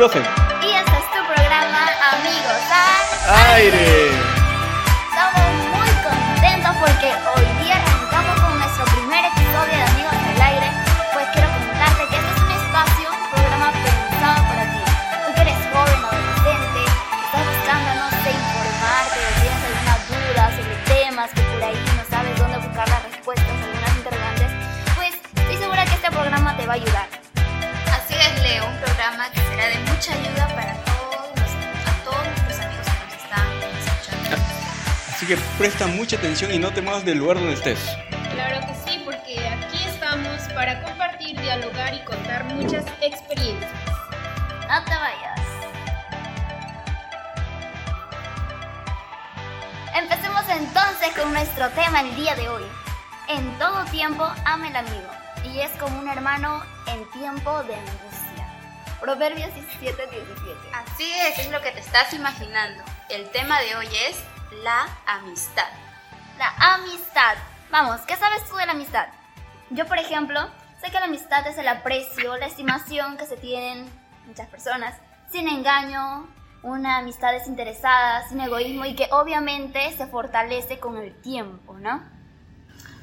Joseph. Mucha atención y no te muevas del lugar donde estés. Claro que sí, porque aquí estamos para compartir, dialogar y contar muchas experiencias. No te vayas. Empecemos entonces con nuestro tema el día de hoy. En todo tiempo ama el amigo y es como un hermano en tiempo de angustia. Proverbios 17, 17. Así es, es lo que te estás imaginando. El tema de hoy es la amistad. La amistad. Vamos, ¿qué sabes tú de la amistad? Yo, por ejemplo, sé que la amistad es el aprecio, la estimación que se tienen muchas personas, sin engaño, una amistad desinteresada, sin egoísmo y que obviamente se fortalece con el tiempo, ¿no?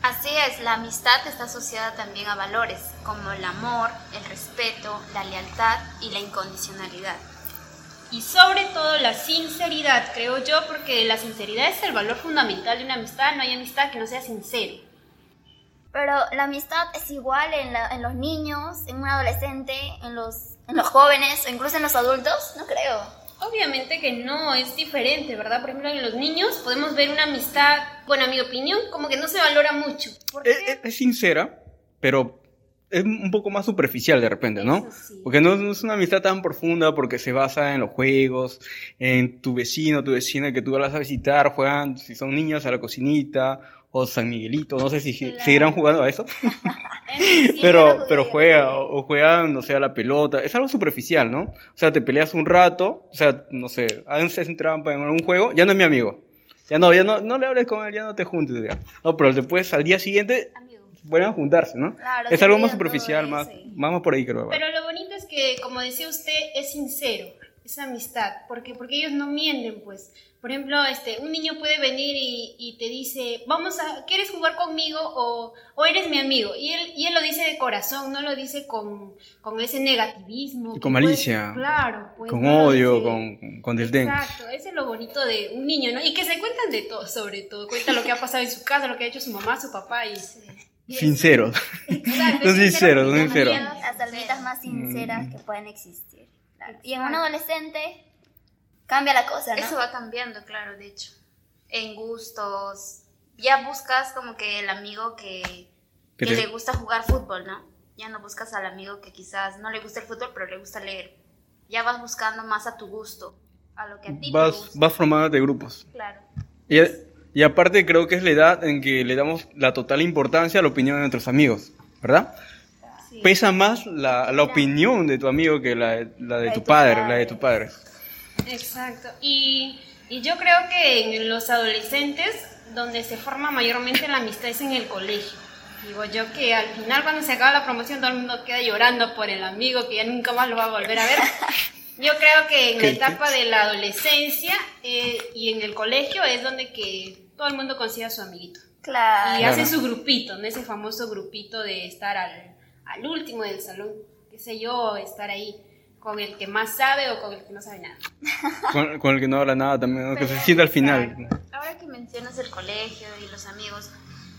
Así es, la amistad está asociada también a valores como el amor, el respeto, la lealtad y la incondicionalidad. Y sobre todo la sinceridad, creo yo, porque la sinceridad es el valor fundamental de una amistad. No hay amistad que no sea sincero. Pero la amistad es igual en, la- en los niños, en un adolescente, en los, en los jóvenes, o incluso en los adultos, no creo. Obviamente que no, es diferente, ¿verdad? Por ejemplo, en los niños podemos ver una amistad, bueno, a mi opinión, como que no se valora mucho. ¿Por Es, qué? es- es sincera, pero es un poco más superficial de repente, ¿no? Sí. Porque no, no es una amistad tan profunda porque se basa en los juegos, en tu vecino, tu vecina que tú vas a visitar, juegan, si son niños, a la cocinita o San Miguelito, no sé si Claro. seguirán jugando a eso. Sí, pero, pero juega, o, o juegan, no sé, a la pelota. Es algo superficial, ¿no? O sea, te peleas un rato, o sea, no sé, haces trampa en algún juego, ya no es mi amigo. Ya no, ya no, no le hables con él, ya no te juntes, ya. No, pero después, al día siguiente, Amigo. vuelven a juntarse, ¿no? Claro, es algo más superficial, más, vamos por ahí, creo. Pero lo bonito es que, como decía usted, es sincero, es amistad, porque, porque ellos no mienten, pues. Por ejemplo, este, un niño puede venir y, y te dice, vamos a, ¿quieres jugar conmigo o, o eres mi amigo? Y él, y él lo dice de corazón, no lo dice con, con ese negativismo. Y con puede- malicia. claro, pues. con no odio, con, con desdén. Exacto, ese es lo bonito de un niño, ¿no? Y que se cuentan de todo, sobre todo. Cuentan lo que ha pasado en su casa, lo que ha hecho su mamá, su papá y... Sinceros. Exacto, Son sinceros, son sinceros. Las amistades más sinceras Mm. que pueden existir. Claro. Y en un adolescente cambia la cosa, ¿no? Eso va cambiando, claro, de hecho. En gustos. Ya buscas como que el amigo que, Que te- le gusta jugar fútbol, ¿no? Ya no buscas al amigo que quizás no le gusta el fútbol, pero le gusta leer. Ya vas buscando más a tu gusto, a lo que a ti te Vas, gusta. vas formándote grupos. Claro. Y, y aparte creo que es la edad en que le damos la total importancia a la opinión de nuestros amigos, ¿verdad? Sí. Pesa más la, la opinión de tu amigo que la, de- la de tu padre, la de tu padre. Exacto. Y, y yo creo que en los adolescentes, donde se forma mayormente la amistad es en el colegio. Digo yo que al final cuando se acaba la promoción todo el mundo queda llorando por el amigo que ya nunca más lo va a volver a ver. Yo creo que en la ¿Qué- etapa de la adolescencia eh, y en el colegio es donde que todo el mundo consigue a su amiguito. Claro. Y Claro. hace su grupito, ¿no? Ese famoso grupito de estar al, al último del salón, qué sé yo, estar ahí con el que más sabe o con el que no sabe nada. Con, con el que no habla nada también, ¿no? que se sienta al final. Exacto. Ahora que mencionas el colegio y los amigos,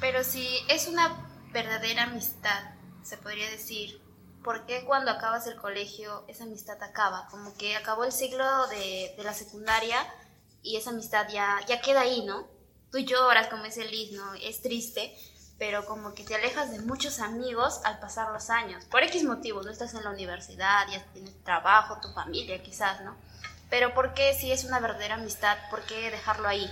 pero si es una verdadera amistad, se podría decir, ¿por qué cuando acabas el colegio esa amistad acaba? Como que acabó el ciclo de, de la secundaria y esa amistad ya, ya queda ahí, ¿no? Tú lloras, como dice Liz, ¿no? Es triste, pero como que te alejas de muchos amigos al pasar los años. Por X motivos, no estás en la universidad, ya tienes trabajo, tu familia quizás, ¿no? Pero ¿por qué si es una verdadera amistad, por qué dejarlo ahí?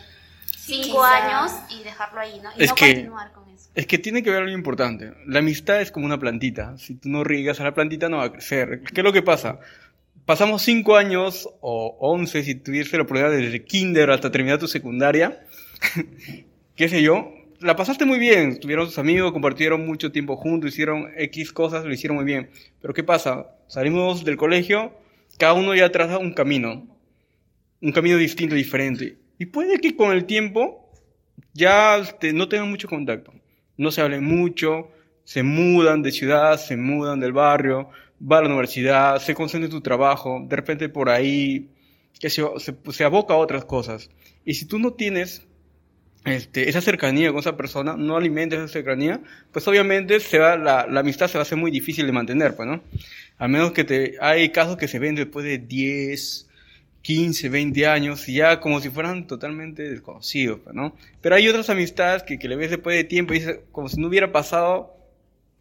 Cinco quizá. años y dejarlo ahí, ¿no? Y Es no que- continuar con eso. Es que tiene que ver algo importante. La amistad es como una plantita. Si tú no riegas a la plantita, no va a crecer. ¿Qué es lo que pasa? Pasamos cinco años o once, si tuviese la oportunidad desde kinder hasta terminar tu secundaria, qué sé yo, la pasaste muy bien. Tuvieron sus amigos, compartieron mucho tiempo juntos, hicieron X cosas, lo hicieron muy bien. Pero ¿qué pasa? Salimos del colegio cada uno ya traza un camino, un camino distinto, diferente. Y puede que con el tiempo ya este, no tengan mucho contacto, no se hablen mucho, se mudan de ciudad, se mudan del barrio, va a la universidad, se concentra en tu trabajo, de repente por ahí que se, se, aboca a otras cosas. Y si tú no tienes este, esa cercanía con esa persona, no alimentes esa cercanía, pues obviamente se va, la, la, amistad se va a hacer muy difícil de mantener, pues, ¿no? A menos que te, hay casos que se ven después de 10, 15, 20 años, y ya como si fueran totalmente desconocidos, pues, ¿no? Pero hay otras amistades que, que le ves después de tiempo y dices, como si no hubiera pasado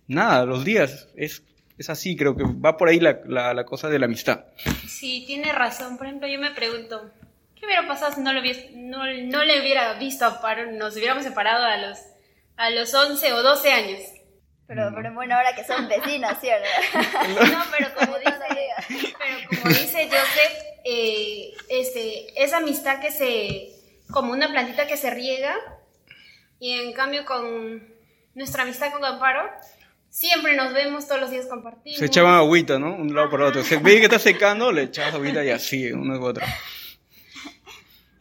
nada, los días. Es, es así, creo que va por ahí la, la, cosa de la amistad. Sí, tiene razón. Por ejemplo, yo me pregunto, ¿qué hubiera pasado si no, lo no, no le hubiera visto a Paro? Nos hubiéramos separado a los, a los 11 o 12 años. Pero, pero bueno, ahora que son vecinos, ¿cierto? no, pero como dice, pero como dice Joseph, eh, este, esa amistad que se, como una plantita que se riega, y en cambio con nuestra amistad con Amparo, siempre nos vemos todos los días compartimos. Se echaban agüita, ¿no? Un lado por otro. Se ve que está secando, le echabas agüita y así, uno u otro.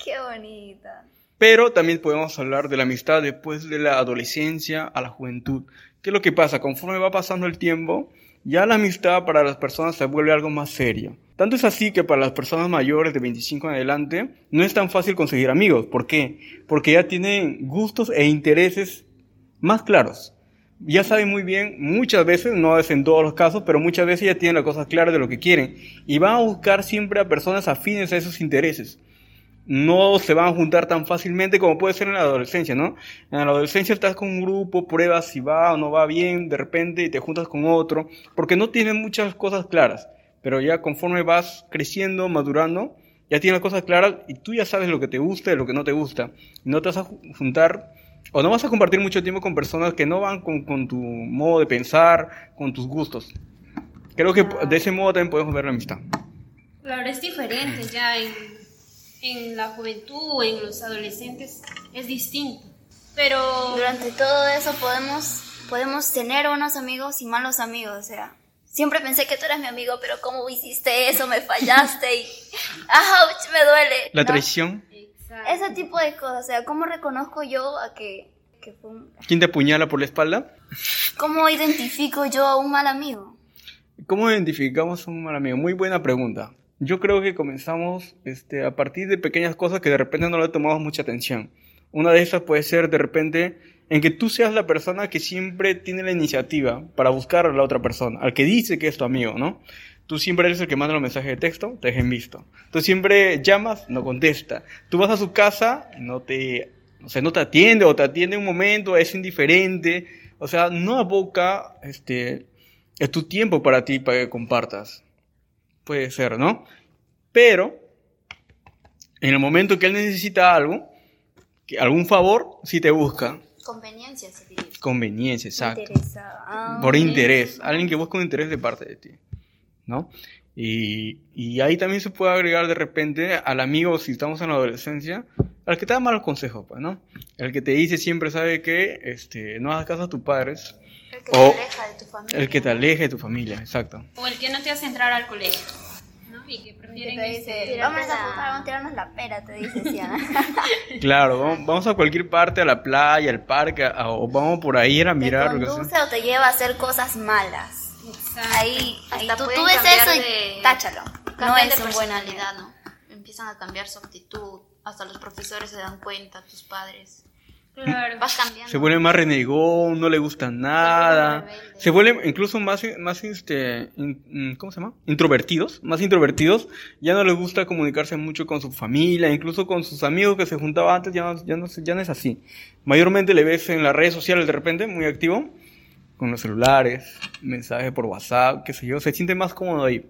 Qué bonita. Pero también podemos hablar de la amistad después de la adolescencia a la juventud. ¿Qué es lo que pasa? Conforme va pasando el tiempo, ya la amistad para las personas se vuelve algo más serio. Tanto es así que para las personas mayores de 25 en adelante no es tan fácil conseguir amigos. ¿Por qué? Porque ya tienen gustos e intereses más claros ya saben muy bien, muchas veces, no es en todos los casos, pero muchas veces ya tienen las cosas claras de lo que quieren y van a buscar siempre a personas afines a esos intereses. No se van a juntar tan fácilmente como puede ser en la adolescencia, ¿no? En la adolescencia estás con un grupo, pruebas si va o no va bien, de repente y te juntas con otro, porque no tienen muchas cosas claras, pero ya conforme vas creciendo, madurando, ya tienes las cosas claras y tú ya sabes lo que te gusta y lo que no te gusta. No te vas a juntar o no vas a compartir mucho tiempo con personas que no van con, tu modo de pensar, con tus gustos. Creo que de ese modo también podemos ver la amistad. Claro, es diferente ya en, en la juventud, en los adolescentes, es distinto. Pero durante todo eso podemos, podemos tener buenos amigos y malos amigos, o sea. Siempre pensé que tú eras mi amigo, pero ¿cómo hiciste eso? Me fallaste y... ¡Auch! Me duele. La traición. Ese tipo de cosas, o sea, ¿cómo reconozco yo a que, fue un... ¿Quién te apuñala por la espalda? ¿Cómo identifico yo a un mal amigo? ¿Cómo identificamos a un mal amigo? Muy buena pregunta. Yo creo que comenzamos este, a partir de pequeñas cosas que de repente no le tomamos mucha atención. Una de esas puede ser de repente en que tú seas la persona que siempre tiene la iniciativa para buscar a la otra persona, al que dice que es tu amigo, ¿no? Tú siempre eres el que manda los mensajes de texto, te dejen visto. Tú siempre llamas, no contesta. Tú vas a su casa, no te, o sea, no te atiende o te atiende un momento, es indiferente. O sea, no aboca este, es tu tiempo para ti para que compartas. Puede ser, ¿no? Pero, en el momento que él necesita algo, que algún favor, sí te busca. Conveniencia, Conveniencia, exacto. Ah, Por interés. Alguien que busca un interés de parte de ti. ¿no? Y, y, ahí también se puede agregar de repente al amigo, si estamos en la adolescencia, al que te da malos consejos, pues, ¿no? El que te dice siempre sabe que este, no hagas caso a tus padres. El que te aleja de tu familia. El que te aleja de tu familia, exacto. O el que no te hace entrar al colegio. ¿no? Y que prefieren te dice, vamos a jugar, vamos a tirarnos la pera, te dice Siana. claro, vamos, a cualquier parte, a la playa, al parque, o vamos por ahí a mirar. Te conduce o te lleva a hacer cosas malas. Ahí, ahí tú, tú, ves eso y táchalo. No es de personalidad, ¿no? Empiezan a cambiar su actitud, hasta los profesores se dan cuenta, tus padres. Claro. Vas cambiando. Se vuelve más renegón, no le gusta nada. Se vuelven incluso más, más este, ¿cómo se llama? Introvertidos, más introvertidos. Ya no les gusta comunicarse mucho con su familia, incluso con sus amigos que se juntaban antes, ya no, ya no, ya no es así. Mayormente le ves en las redes sociales de repente, muy activo con los celulares, mensajes por WhatsApp, qué sé yo, se siente más cómodo ahí.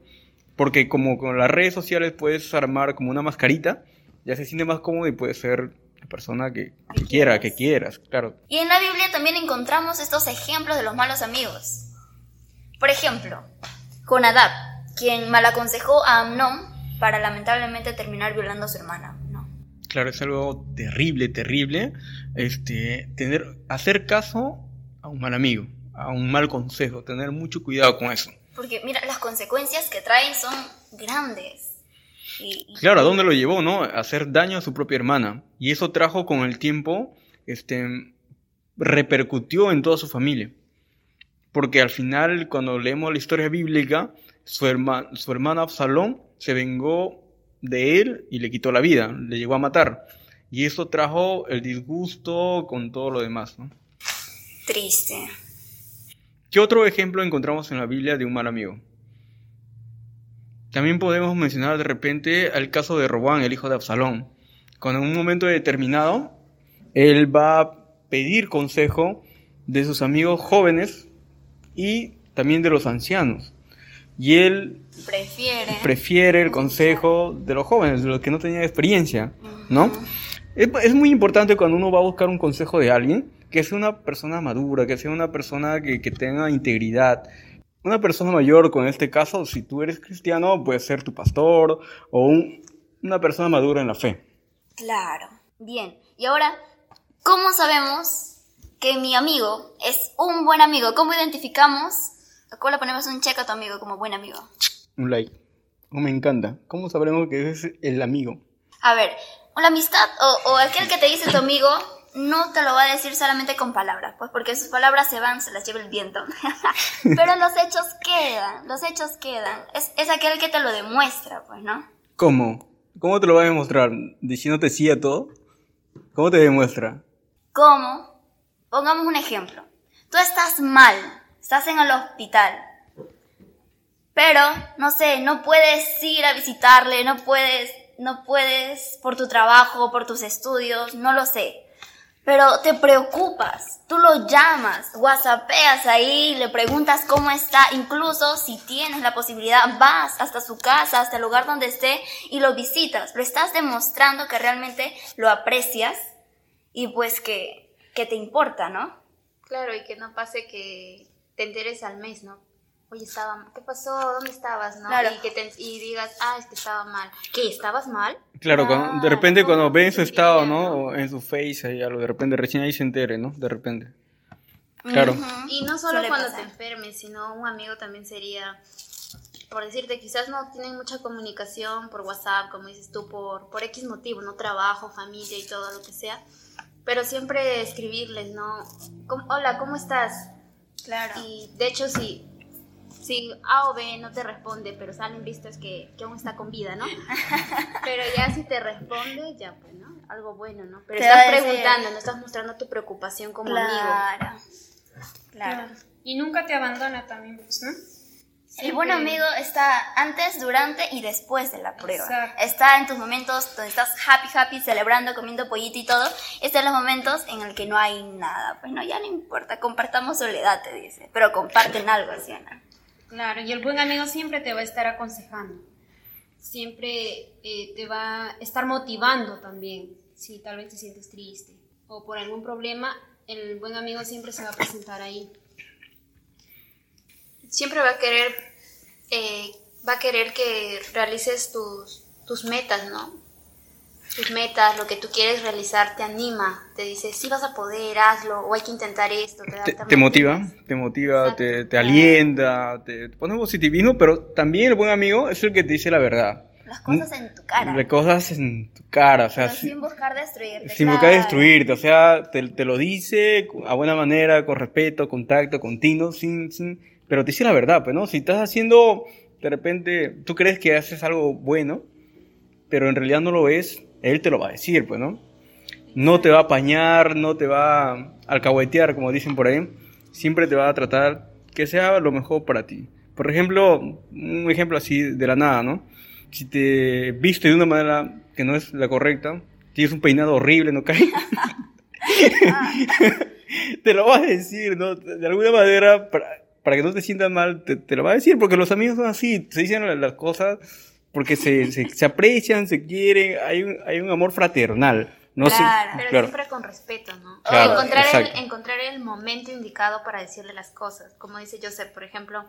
Porque como con las redes sociales puedes armar como una mascarita, ya se siente más cómodo y puede ser la persona que, quiera, que quieras, claro. Y en la Biblia también encontramos estos ejemplos de los malos amigos. Por ejemplo, Jonadab, quien mal aconsejó a Amnón para lamentablemente terminar violando a su hermana. ¿no? Claro, es algo terrible, terrible, este, tener, hacer caso a un mal amigo a un mal consejo, tener mucho cuidado con eso. Porque mira, las consecuencias que traen son grandes. Y, y- Claro, ¿a dónde lo llevó, no? A hacer daño a su propia hermana. Y eso trajo con el tiempo, este, repercutió en toda su familia. Porque al final, cuando leemos la historia bíblica, su, herma- su hermano Absalón se vengó de él y le quitó la vida, le llegó a matar. Y eso trajo el disgusto con todo lo demás, ¿no? Triste. ¿Qué otro ejemplo encontramos en la Biblia de un mal amigo? También podemos mencionar de repente el caso de Robán, el hijo de Absalón. Cuando en un momento determinado, él va a pedir consejo de sus amigos jóvenes y también de los ancianos. Y él Prefiere. prefiere el consejo de los jóvenes, de los que no tenían experiencia, ¿no? Es, es muy importante cuando uno va a buscar un consejo de alguien, que sea una persona madura, que sea una persona que, que tenga integridad. Una persona mayor, con este caso, si tú eres cristiano, puede ser tu pastor o un- una persona madura en la fe. Claro. Bien. Y ahora, ¿cómo sabemos que mi amigo es un buen amigo? ¿Cómo identificamos? ¿Cómo le ponemos un check a tu amigo como buen amigo? Un like. Oh, me encanta. ¿Cómo sabremos que es el amigo? A ver, la amistad o, o aquel que te dice tu amigo no te lo va a decir solamente con palabras, pues porque sus palabras se van, se las lleva el viento. Pero los hechos quedan, los hechos quedan. Es, es aquel que te lo demuestra, pues, ¿no? ¿Cómo? ¿Cómo te lo va a demostrar? ¿Diciéndote sí a todo? ¿Cómo te demuestra? ¿Cómo? Pongamos un ejemplo. Tú estás mal, estás en el hospital, pero, no sé, no puedes ir a visitarle, no puedes, no puedes por tu trabajo, por tus estudios, no lo sé. Pero te preocupas, tú lo llamas, whatsappeas ahí, le preguntas cómo está, incluso si tienes la posibilidad, vas hasta su casa, hasta el lugar donde esté y lo visitas. Lo estás demostrando que realmente lo aprecias y pues que, que te importa, ¿no? Claro, y que no pase que te enteres al mes, ¿no? Oye, estaba, ¿qué pasó? ¿Dónde estabas? ¿no? Claro. Y que te, y digas, ah, es que estaba mal. ¿Qué? ¿Estabas mal? Claro, cuando- de Claro, repente cuando ve en su sí, estado, ¿no? en su face ahí algo, de repente recién ahí se entere, ¿no? De repente. Claro. Y no solo Suele cuando pasar. te enfermes, sino un amigo también sería, por decirte, quizás no tienen mucha comunicación por WhatsApp, como dices tú, por, por X motivo, no trabajo, familia y todo lo que sea, pero siempre escribirles, ¿no? ¿Cómo- Hola, ¿cómo estás? Claro. Y de hecho, si, si A o B no te responde, pero salen vistas que, que aún está con vida, ¿no? Pero ya si te responde, ya pues, ¿no? Algo bueno, ¿no? Pero Te estás preguntando, no estás mostrando tu preocupación como amigo. Claro. Claro. Y nunca te abandona también, pues, ¿no? El buen amigo está antes, durante y después de la prueba. Exacto. Está en tus momentos donde estás happy, happy, celebrando, comiendo pollito y todo. Está en los momentos en el que no hay nada. Pues no, ya no importa, compartamos soledad, te dice. Pero comparten algo, ¿sí? Claro, y el buen amigo siempre te va a estar aconsejando. Siempre eh, te va a estar motivando también. Si tal vez te sientes triste o por algún problema, el buen amigo siempre se va a presentar ahí. siempre va a querer eh, va a querer que realices tus, tus metas, ¿no? Tus metas, lo que tú quieres realizar, te anima, te dice, sí vas a poder, hazlo, o hay que intentar esto. Te, da Te, te motiva, te motiva, te, te alienta, te, pone positivismo, pero también el buen amigo es el que te dice la verdad. Las cosas en tu cara. Las cosas en tu cara, o sea, pero si- sin buscar destruirte. sin buscar claro. destruirte, o sea, te, te lo dice a buena manera, con respeto, contacto, continuo, sin, sin, pero te dice la verdad, pues, ¿no? Si estás haciendo, de repente, tú crees que haces algo bueno, pero en realidad no lo es, él te lo va a decir, pues, ¿no? No te va a apañar, no te va a alcahuetear, como dicen por ahí, siempre te va a tratar que sea lo mejor para ti. Por ejemplo, un ejemplo así de la nada, ¿no? Si te viste de una manera que no es la correcta, tienes un peinado horrible, ¿no cae? te lo va a decir, ¿no? De alguna manera, para, para que no te sientas mal, te, te lo va a decir, porque los amigos son así, se dicen las cosas porque se, se, se aprecian, se quieren, hay un, hay un amor fraternal. No sé, Claro. Pero claro. siempre con respeto, ¿no? Claro, encontrar, el, encontrar el momento indicado para decirle las cosas. Como dice Joseph, por ejemplo,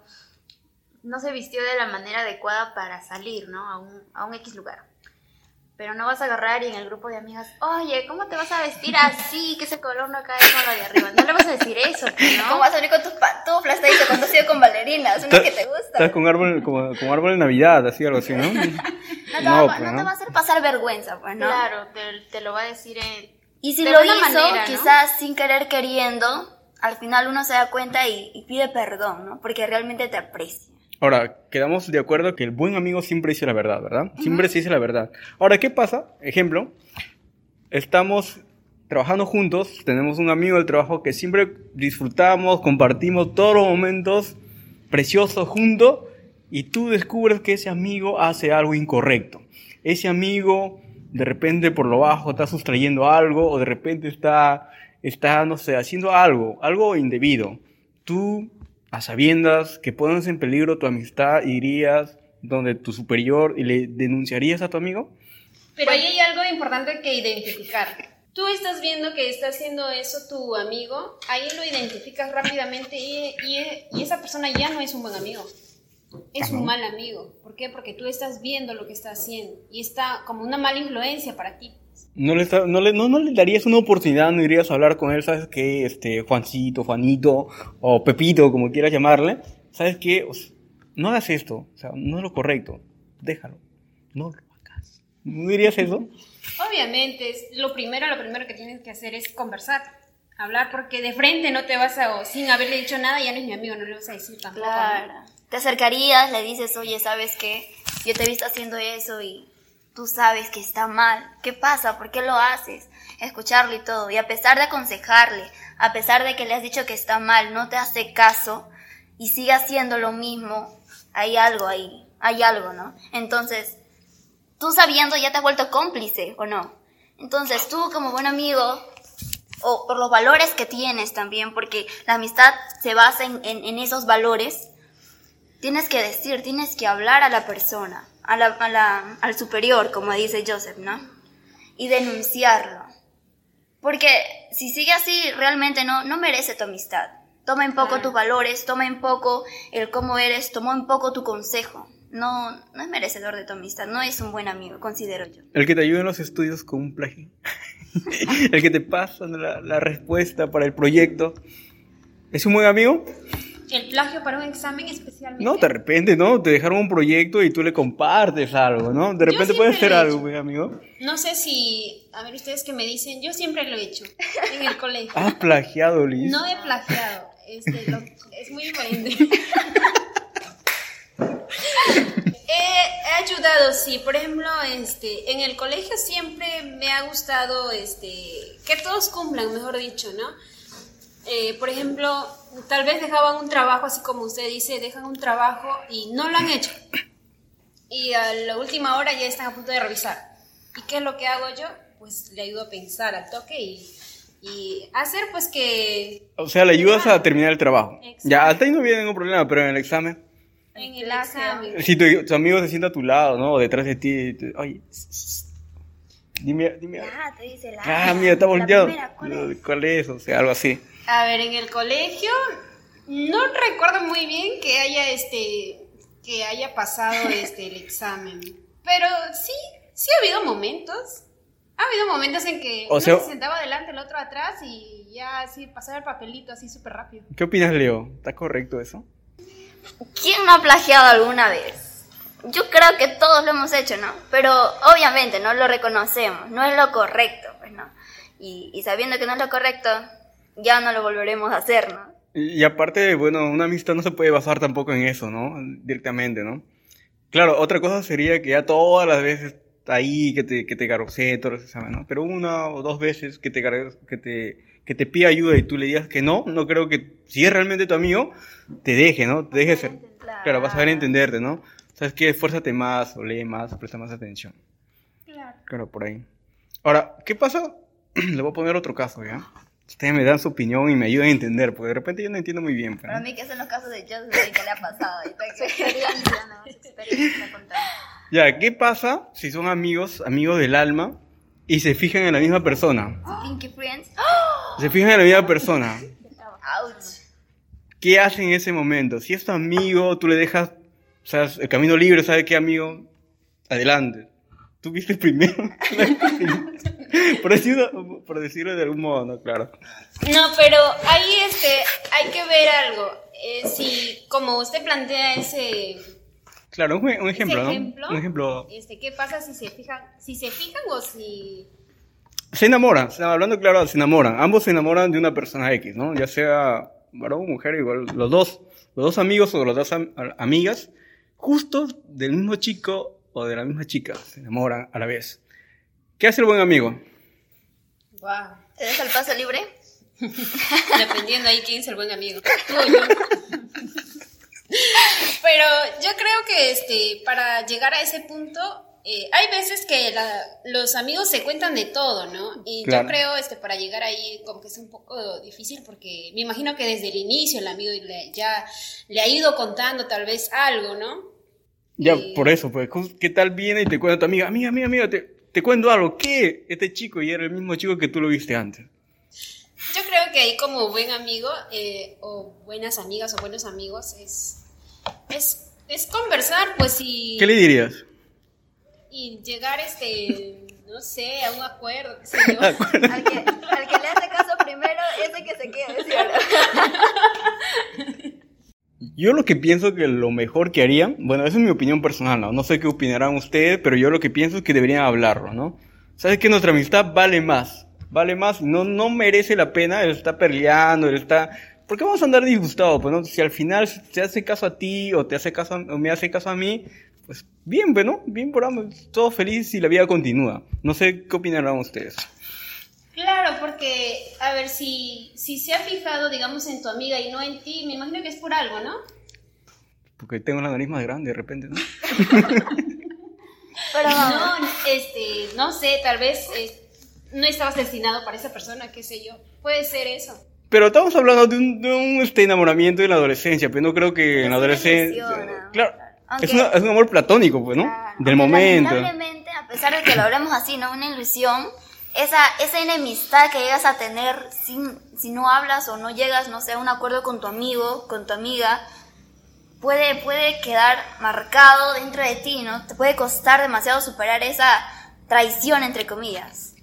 no se vistió de la manera adecuada para salir, ¿no? A un, a un X lugar. Pero no vas a agarrar y en el grupo de amigas, oye, ¿cómo te vas a vestir así? Que ese color no cae con lo de arriba. No le vas a decir eso, pues, ¿no? ¿Cómo vas a venir con tus pantuflas? Te dice cuando has ido con bailarinas, una que te Estás gusta. con árbol, como, como árbol de Navidad, así, algo así, ¿no? No te, No, va, pues, no ¿no? te va a hacer pasar vergüenza, pues, ¿no? Claro, te, te lo va a decir en... Y si de lo hizo, manera, ¿no? quizás sin querer queriendo, al final uno se da cuenta y, y pide perdón, ¿no? Porque realmente te aprecia. Ahora, quedamos de acuerdo que el buen amigo siempre dice la verdad, ¿verdad? Siempre se dice la verdad. Ahora, ¿qué pasa? Ejemplo, estamos trabajando juntos, tenemos un amigo del trabajo que siempre disfrutamos, compartimos todos los momentos preciosos juntos y tú descubres que ese amigo hace algo incorrecto. Ese amigo de repente por lo bajo está sustrayendo algo o de repente está, está no sé, haciendo algo, algo indebido. Tú, a sabiendas que pones en peligro tu amistad, irías donde tu superior y le denunciarías a tu amigo. Pero ahí hay algo importante que identificar. Tú estás viendo que está haciendo eso tu amigo, ahí lo identificas rápidamente y, y- y esa persona ya no es un buen amigo. Es un mal amigo. ¿Por qué? Porque tú estás viendo lo que está haciendo y está como una mala influencia para ti. No le, está- no, le, no, no le darías una oportunidad, no irías a hablar con él, ¿sabes qué? Este, Juancito, Juanito o Pepito, como quieras llamarle. ¿Sabes qué? O sea, no hagas esto, o sea, no es lo correcto. Déjalo. No lo hagas. ¿No dirías eso? Obviamente, es lo primero, lo primero que tienes que hacer es conversar, hablar, porque de frente no te vas a, o sin haberle dicho nada, ya no es mi amigo, no le vas a decir tampoco. ¿no? Claro. Te acercarías, le dices, oye, ¿sabes qué? Yo te he visto haciendo eso y tú sabes que está mal. ¿Qué pasa? ¿Por qué lo haces? Escucharlo y todo. Y a pesar de aconsejarle, a pesar de que le has dicho que está mal, no te hace caso y sigue haciendo lo mismo, hay algo ahí, hay algo, ¿no? Entonces, tú sabiendo ya te has vuelto cómplice, ¿o no? Entonces, tú como buen amigo, o por los valores que tienes también, porque la amistad se basa en, en- esos valores, tienes que decir, tienes que hablar a la persona, a la- a la- al superior, como dice Joseph, ¿no? Y denunciarlo. Porque si sigue así, realmente no, no merece tu amistad. Toma en poco tus valores, toma en poco el cómo eres, toma en poco tu consejo. No, no es merecedor de tu amistad, no es un buen amigo, considero yo. El que te ayuda en los estudios con un plagio. el que te pasa la, la respuesta para el proyecto. ¿Es un buen amigo? El plagio para un examen especialmente. No, de repente, ¿no? Te dejaron un proyecto y tú le compartes algo, ¿no? De repente siempre puede ser lo he algo, hecho. buen amigo. No sé si, a ver ustedes que me dicen, yo siempre lo he hecho en el colegio. Has plagiado, Liz. No he plagiado, este, lo- es muy diferente. he, he ayudado, sí. Por ejemplo, este, en el colegio siempre me ha gustado este, que todos cumplan, mejor dicho, ¿no? Eh, por ejemplo, tal vez dejaban un trabajo, así como usted dice, dejan un trabajo y no lo han hecho. Y a la última hora ya están a punto de revisar. ¿Y qué es lo que hago yo? Pues le ayudo a pensar al toque y, y hacer pues que O sea, le ayudas a terminar el trabajo. Exacto. Ya, hasta ahí no viene ningún problema, pero en el examen. en el examen. Si tu, tu amigo se sienta a tu lado, ¿no? O detrás de ti, te- oye, dime, dime. Ah, te dice la. Ah, mira, está volteado. ¿cuál es? ¿Cuál es? O sea, algo así. A ver, en el colegio no recuerdo muy bien que haya este que haya pasado este el examen, pero sí, sí ha habido momentos. Ha habido momentos en que O uno sea- se sentaba adelante, el otro atrás y ya así pasaba el papelito así súper rápido. ¿Qué opinas, Leo? ¿Está correcto eso? ¿Quién no ha plagiado alguna vez? Yo creo que todos lo hemos hecho, ¿no? Pero obviamente no lo reconocemos, no es lo correcto, pues no. Y, y sabiendo que no es lo correcto, ya no lo volveremos a hacer, ¿no? Y, y aparte, bueno, una amistad no se puede basar tampoco en eso, ¿no? Directamente, ¿no? Claro, otra cosa sería que ya todas las veces ahí que te, que te garrosee todo examen, ¿no? Pero una o dos veces que te, que te, que te pida ayuda y tú le digas que no, no creo que, si es realmente tu amigo, te deje, ¿no? Te deje ser. Claro, vas a ver entenderte, ¿no? ¿Sabes qué? Esfuérzate más, o lee más, o presta más atención. Claro. Claro, por ahí. Ahora, ¿qué pasa? Le voy a poner otro caso, ¿ya? Ustedes me dan su opinión y me ayudan a entender, porque de repente yo no entiendo muy bien. pues, Para ¿no? mí que son los casos de Joseph que le ha pasado. y tal, Su que- experiencia, ¿no? Su experiencia está contando. Ya, ¿qué pasa si son amigos, amigos del alma, y se fijan en la misma persona? Pinky Friends. Se fijan en la misma persona. Ouch. ¿Qué hacen en ese momento? Si es tu amigo, tú le dejas, o sea, el camino libre, ¿sabes qué, amigo? Adelante. Tú viste primero. por, decirlo, por decirlo de algún modo, ¿no? Claro. No, pero ahí este, hay que ver algo. Eh, si, como usted plantea ese Claro, un, un ejemplo, ¿no? ejemplo? Un ejemplo. Este, ¿Qué pasa si se fijan, si se fijan o si... Se enamoran, hablando claro, se enamoran. Ambos se enamoran de una persona X, ¿no? Ya sea varón o mujer, igual. Los dos, los dos amigos o las dos am- amigas, justo del mismo chico o de la misma chica, se enamoran a la vez. ¿Qué hace el buen amigo? Wow. ¿Te deja el paso libre? Dependiendo ahí quién es el buen amigo. Tú o yo. Pero yo creo que este, para llegar a ese punto, eh, hay veces que la- los amigos se cuentan de todo, ¿no? Y Claro. yo creo este, para llegar ahí como que es un poco difícil porque me imagino que desde el inicio el amigo le- ya le ha ido contando tal vez algo, ¿no? Ya, Y- por eso, pues, ¿qué tal viene y te cuenta tu amiga? Amiga, amiga, amiga, te, te cuento algo. ¿Qué? Este chico y era el mismo chico que tú lo viste antes. Yo creo que ahí como buen amigo eh, o buenas amigas o buenos amigos es, es, es conversar pues y, ¿Qué le dirías? y llegar este, no sé, a un acuerdo, qué sé yo. Al que, al que le hace caso primero, ese que se quede, ¿cierto? Yo lo que pienso que lo mejor que harían, bueno, esa es mi opinión personal, ¿no? No sé qué opinarán ustedes, pero yo lo que pienso es que deberían hablarlo, ¿no? Sabes que nuestra amistad vale más, vale más, no, no merece la pena, él está peleando, él está... ¿Por qué vamos a andar disgustados? Pues, ¿no? Si al final te hace caso a ti o te hace caso a- o me hace caso a mí, pues bien, bueno, bien por ambos, todo feliz y la vida continúa. No sé qué opinarán ustedes. Claro, porque, a ver, si, si se ha fijado, digamos, en tu amiga y no en ti, me imagino que es por algo, ¿no? Porque tengo la nariz más grande de repente, ¿no? Pero. No, este, no sé, tal vez eh, no estabas destinado para esa persona, qué sé yo. Puede ser eso. Pero estamos hablando de un, de un, este, enamoramiento en la adolescencia, pero no creo que en la adolescencia... Claro, Aunque- es, una- es un amor platónico, pues, ¿no? Claro. Del Aunque momento. Lamentablemente, a pesar de que lo hablemos así, ¿no? Una ilusión, esa, esa enemistad que llegas a tener sin, si no hablas o no llegas, no sé, a un acuerdo con tu amigo, con tu amiga, puede, puede quedar marcado dentro de ti, ¿no? Te puede costar demasiado superar esa traición, entre comillas.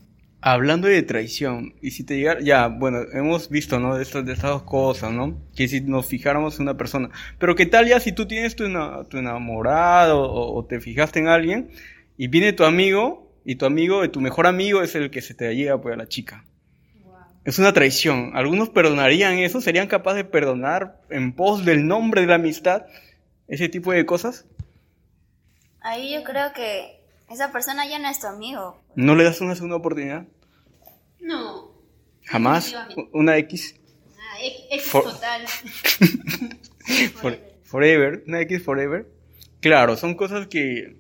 Hablando de traición, y si te llegara, ya, bueno, hemos visto, ¿no? De estas, de estas dos cosas, ¿no? Que si nos fijáramos en una persona. Pero ¿qué tal ya si tú tienes tu, tu enamorado o te fijaste en alguien y viene tu amigo y tu amigo, tu mejor amigo es el que se te llega pues a la chica? Es una traición. ¿Algunos perdonarían eso? ¿Serían capaces de perdonar en pos del nombre de la amistad ese tipo de cosas? Ahí yo creo que esa persona ya no es tu amigo. ¿No le das una segunda oportunidad? No. ¿Jamás? ¿Una X? Ah, X, For- total. For- forever, una X forever. Claro, son cosas que,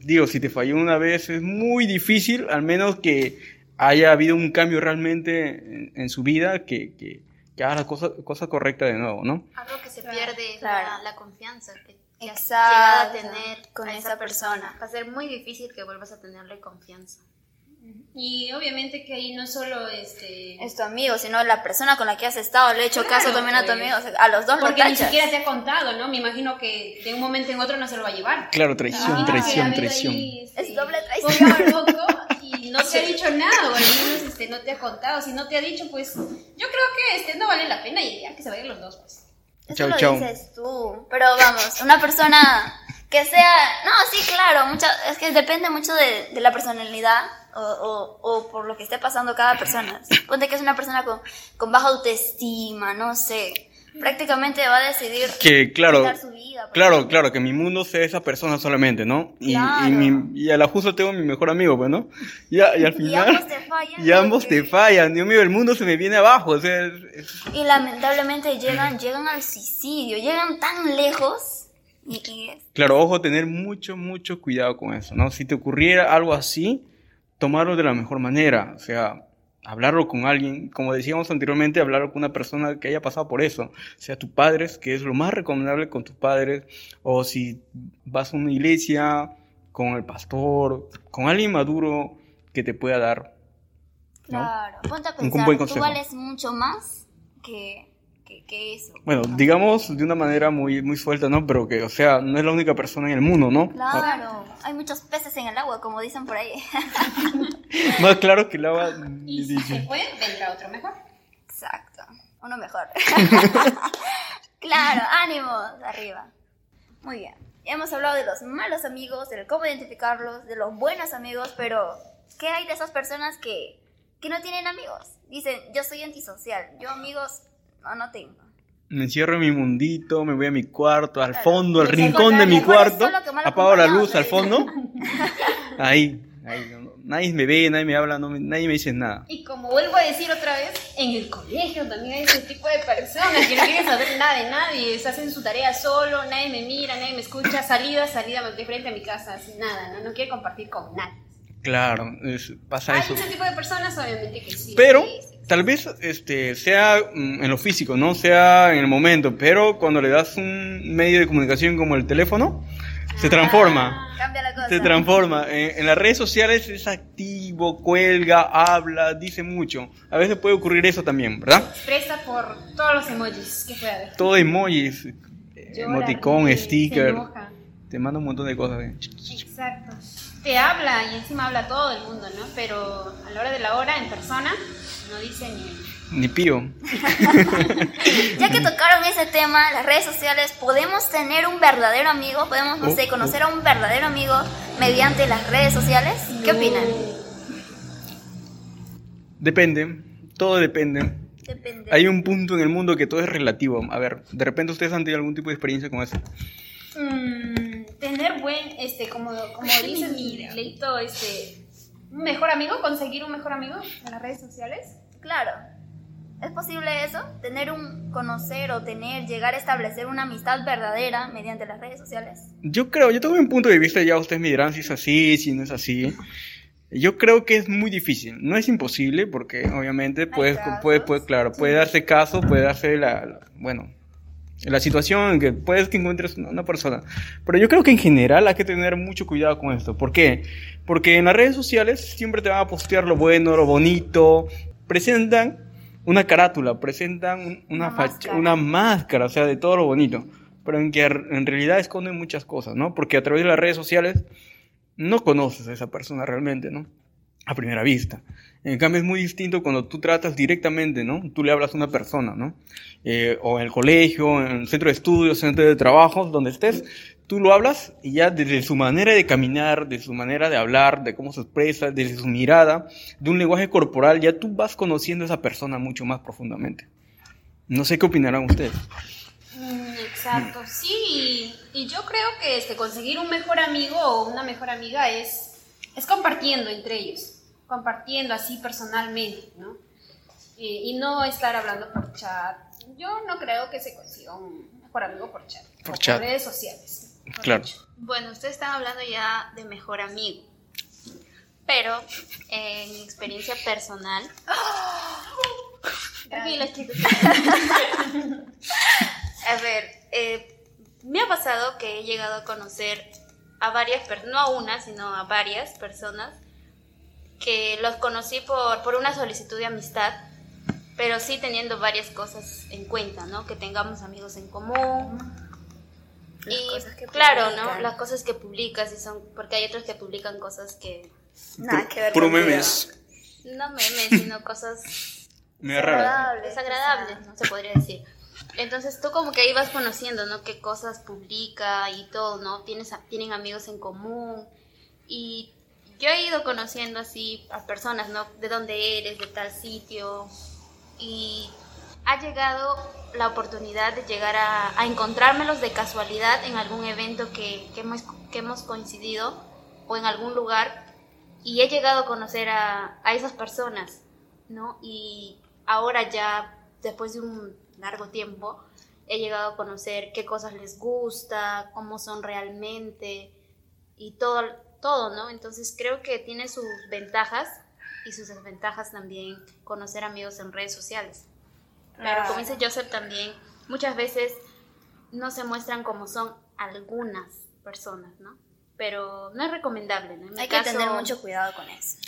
digo, si te falló una vez es muy difícil, al menos que haya habido un cambio realmente en, en su vida que, que, que haga la cosa, cosa correcta de nuevo, ¿no? Algo que se Claro. pierde es Claro. la, la confianza que, que has llegado a tener Con a esa persona. Va a ser muy difícil que vuelvas a tenerle confianza. Y obviamente que ahí no solo este... Es tu amigo, sino la persona con la que has estado. Le he hecho caso Claro, también a tu pues. amigo. o sea, a los dos lo Porque ni tachas. siquiera te ha contado, ¿no? Me imagino que de un momento en otro no se lo va a llevar. Claro, traición, ha traición, traición. ahí, este, Es doble traición. loco y no te ha dicho nada, o al menos este, no te ha contado. Si no te ha dicho, pues yo creo que este no vale la pena y ya que se vayan los dos, pues. Eso Chau, lo chau. dices tú. Pero vamos, una persona que sea. No, sí, claro. Mucha, es que depende mucho de, de la personalidad o, o, o por lo que esté pasando cada persona. Ponte que es una persona con, con baja autoestima, no sé. Prácticamente va a decidir Que, claro, su vida. claro, ejemplo. claro, que mi mundo sea esa persona solamente, ¿no? Y, Claro. y, mi- y a la justo tengo mi mejor amigo, pues, ¿no? Y, a- y al final... ambos te fallan. Y ambos te fallan, Dios mío, el mundo se me viene abajo, o sea, es- Y lamentablemente llegan, llegan al suicidio, llegan tan lejos. Claro, ojo, tener mucho, mucho cuidado con eso, ¿no? Si te ocurriera algo así, tomarlo de la mejor manera, o sea, hablarlo con alguien, como decíamos anteriormente, hablarlo con una persona que haya pasado por eso, sea tus padres, que es lo más recomendable con tus padres, o si vas a una iglesia, con el pastor, con alguien maduro que te pueda dar, ¿no? Claro, ponte a pensar, tú vales mucho más que, que, que eso. Bueno, digamos de una manera muy, muy suelta, ¿no? Pero que, o sea, no es la única persona en el mundo, ¿no? Claro, hay muchos peces en el agua, como dicen por ahí. Más claro que el agua. Y si se fue, vendrá otro mejor. Exacto, uno mejor. claro, ánimos, arriba. Muy bien. Hemos hablado de los malos amigos, de cómo identificarlos, de los buenos amigos, pero ¿qué hay de esas personas que, que no tienen amigos? Dicen, yo soy antisocial, yo amigos no, no tengo. Me encierro en mi mundito, me voy a mi cuarto, al Claro. fondo, al rincón de mi cuarto, apago la luz al fondo. Ahí, ahí, no, nadie me ve, nadie me habla, no me- nadie me dice nada. Y como vuelvo a decir otra vez, en el colegio también hay ese tipo de personas que no quieren saber nada de nadie, se hacen su tarea solo, nadie me mira, nadie me escucha, salida, salida, de frente a mi casa, así nada, no, no quiere compartir con nadie. Claro, es- pasa Hay eso. ese tipo de personas, obviamente que sí. Pero sí. Tal vez este sea mm, en lo físico, no sea en el momento, pero cuando le das un medio de comunicación como el teléfono, se transforma. Cambia la cosa. Se transforma. En, en las redes sociales es activo, cuelga, habla, dice mucho. A veces puede ocurrir eso también, ¿verdad? Expresa por todos los emojis que pueda haber. Todo emojis, eh, Llora, emoticón, sticker. Te manda un montón de cosas. eh. Exacto. Te habla y encima habla todo el mundo, ¿no? Pero a la hora de la hora, en persona, no dice ni... Ni pío. Ya que tocaron ese tema, las redes sociales, ¿podemos tener un verdadero amigo? ¿Podemos, no Oh, sé, conocer a un verdadero amigo mediante las redes sociales? ¿Qué opinan? Depende, todo depende. Depende. Hay un punto en el mundo que todo es relativo. A ver, de repente ustedes han tenido algún tipo de experiencia con eso. Mm, tener buen, este, como, como dice mi leito, este, un mejor amigo, conseguir un mejor amigo en las redes sociales. Claro. ¿Es posible eso? Tener un, conocer o tener, llegar a establecer una amistad verdadera mediante las redes sociales. Yo creo, yo tengo un punto de vista, ya ustedes me dirán si es así, si no es así. Yo creo que es muy difícil. No es imposible, porque obviamente puede, casos, puede, puede, claro, puede darse caso, puede darse la, la- bueno, la situación en que puedes que encuentres una persona. Pero yo creo que en general hay que tener mucho cuidado con esto. ¿Por qué? Porque en las redes sociales siempre te van a postear lo bueno, lo bonito. Presentan una carátula, presentan un- una, Una facha- máscara. una máscara, o sea, de todo lo bonito. Pero en que en realidad esconden muchas cosas, ¿no? Porque a través de las redes sociales no conoces a esa persona realmente, ¿no? A primera vista. En cambio es muy distinto cuando tú tratas directamente, ¿no? Tú le hablas a una persona, ¿no? Eh, o en el colegio, en el centro de estudios, centro de trabajo, donde estés, tú lo hablas y ya desde su manera de caminar, de su manera de hablar, de cómo se expresa, desde su mirada, de un lenguaje corporal, ya tú vas conociendo a esa persona mucho más profundamente. No sé qué opinarán ustedes. Mm, exacto, sí. Y yo creo que este, conseguir un mejor amigo o una mejor amiga es, es compartiendo entre ellos, compartiendo así personalmente, ¿no? Eh, y no estar hablando por chat. Yo no creo que se consiga un mejor amigo por chat. Por o chat. Por redes sociales. mejor Claro. dicho. Bueno, ustedes están hablando ya de mejor amigo. Pero en mi experiencia personal. Tranquilos, chicos. a ver, eh, me ha pasado que he llegado a conocer a varias personas, no a una, sino a varias personas, que los conocí por, por una solicitud de amistad, pero sí teniendo varias cosas en cuenta, ¿no? Que tengamos amigos en común, Las y claro, ¿no? Las cosas que publicas y son porque hay otros que publican cosas que Nada que ver Puro memes. no memes, sino cosas raro. Desagradables, desagradables, ¿no? Se podría decir. Entonces tú como que ibas conociendo, ¿no? Qué cosas publica y todo, ¿no? Tienes, a- tienen amigos en común y yo he ido conociendo así a personas, ¿no? De dónde eres, de tal sitio y ha llegado la oportunidad de llegar a, a encontrármelos de casualidad en algún evento que, que hemos, que hemos coincidido o en algún lugar y he llegado a conocer a, a esas personas, ¿no? Y ahora ya, después de un largo tiempo, he llegado a conocer qué cosas les gusta, cómo son realmente y todo, todo, ¿no? Entonces creo que tiene sus ventajas y sus desventajas también conocer amigos en redes sociales. Pero como dice Joseph también, muchas veces no se muestran como son algunas personas, ¿no? Pero no es recomendable, ¿no? En mi Hay que caso- tener mucho cuidado con eso.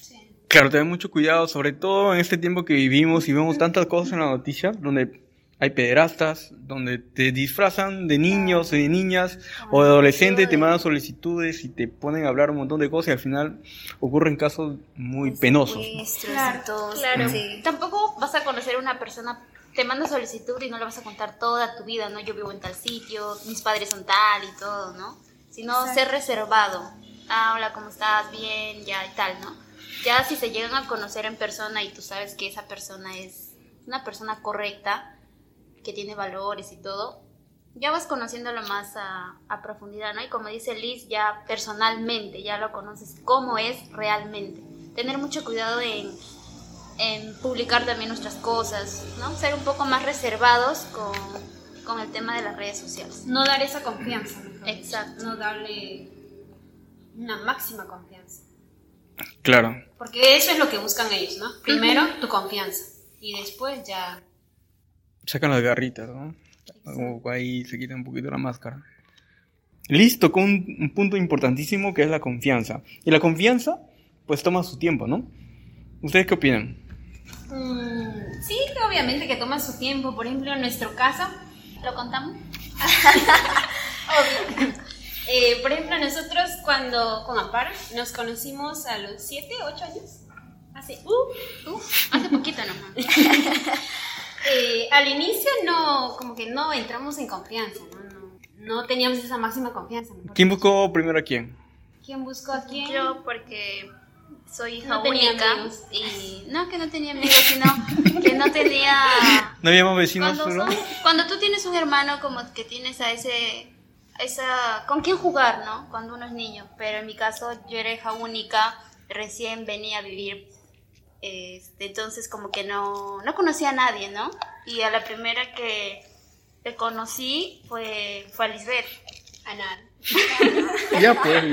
Claro, tener mucho cuidado, sobre todo en este tiempo que vivimos y vemos tantas cosas en la noticia, donde hay pederastas, donde te disfrazan de niños y de niñas o de adolescentes, te mandan solicitudes y te ponen a hablar un montón de cosas y al final ocurren casos muy penosos. Claro, y todo. claro. Sí. Tampoco vas a conocer a una persona, te manda solicitud y no le vas a contar toda tu vida, ¿no? Yo vivo en tal sitio, mis padres son tal y todo, ¿no? Sino Exacto. ser reservado. Ah, hola, ¿cómo estás? Bien, ya y tal, ¿no? Ya si se llegan a conocer en persona y tú sabes que esa persona es una persona correcta, que tiene valores y todo, ya vas conociéndolo más a, a profundidad, ¿no? Y como dice Liz, ya personalmente, ya lo conoces cómo es realmente. Tener mucho cuidado en, en publicar también nuestras cosas, ¿no? Ser un poco más reservados con, con el tema de las redes sociales. No dar esa confianza. mejor dicho. Exacto. No darle una máxima confianza. Claro. Porque eso es lo que buscan ellos, ¿no? Primero tu confianza y después ya... Sacan las garritas, ¿no? Como ahí se quita un poquito la máscara. Listo, con un, un punto importantísimo que es la confianza. Y la confianza, pues toma su tiempo, ¿no? ¿Ustedes qué opinan? Mm, sí, que obviamente que toma su tiempo. Por ejemplo, en nuestro caso, ¿Lo contamos? obvio. Eh, por ejemplo, nosotros cuando con Amparo nos conocimos a los 7, 8 años. Hace, uh, Uf, hace poquito nomás. Eh, al inicio no, como que no entramos en confianza, ¿no? No, no teníamos esa máxima confianza. ¿Quién buscó primero a quién? ¿Quién buscó a quién? Yo porque soy hija No tenía única amigos. y no que no tenía amigos, sino que no tenía ¿No había más vecinos cuando, solo? son- cuando tú tienes un hermano como que tienes a ese a esa con quién jugar, ¿no? Cuando uno es niño, pero en mi caso yo era hija única, recién venía a vivir este, entonces como que no no conocía a nadie, ¿no? Y a la primera que que conocí fue fue a Lisbeth. A nada. Ya pues.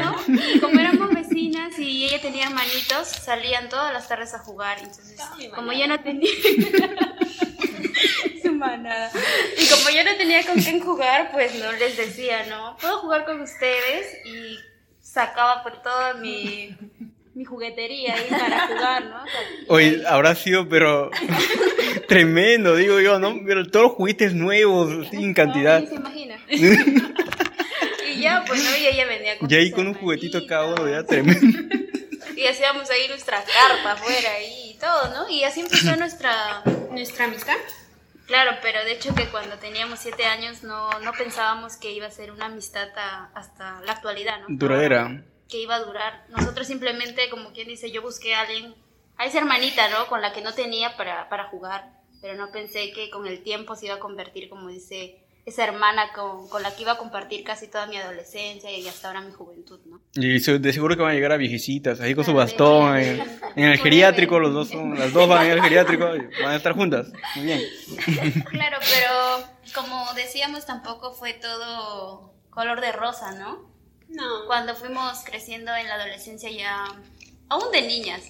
como éramos vecinas y ella tenía hermanitos, salían todas las tardes a jugar. Entonces, como yo no tenía. Su manada. Y como yo no tenía con quién jugar, pues no les decía, ¿no? Puedo jugar con ustedes y sacaba por toda mi, mi juguetería ahí para jugar, ¿no? O sea, Oye, habrá sido, pero tremendo, digo yo, ¿no? Pero todos los juguetes nuevos, así en cantidad. Ni se imagina. y ya, pues, ¿no? Y ella venía con Y ahí con un juguetito cada uno, ya tremendo. Y hacíamos ahí nuestra carpa afuera y todo, ¿no? Y así empezó nuestra... Nuestra amistad. Claro, pero de hecho que cuando teníamos siete años no, no pensábamos que iba a ser una amistad a- hasta la actualidad, ¿no? Duradera. Que iba a durar. Nosotros simplemente, como quien dice, yo busqué a alguien, a esa hermanita, ¿no? Con la que no tenía para, para jugar, pero no pensé que con el tiempo se iba a convertir, como dice, esa hermana con, con la que iba a compartir casi toda mi adolescencia y hasta ahora mi juventud, ¿no? Y de seguro que van a llegar a viejecitas, ahí con su bastón. En, en el geriátrico, los dos son, las dos van a ir al geriátrico van a estar juntas. Muy bien. Claro, pero como decíamos, tampoco fue todo color de rosa, ¿no? No. Cuando fuimos creciendo en la adolescencia ya, aún de niñas,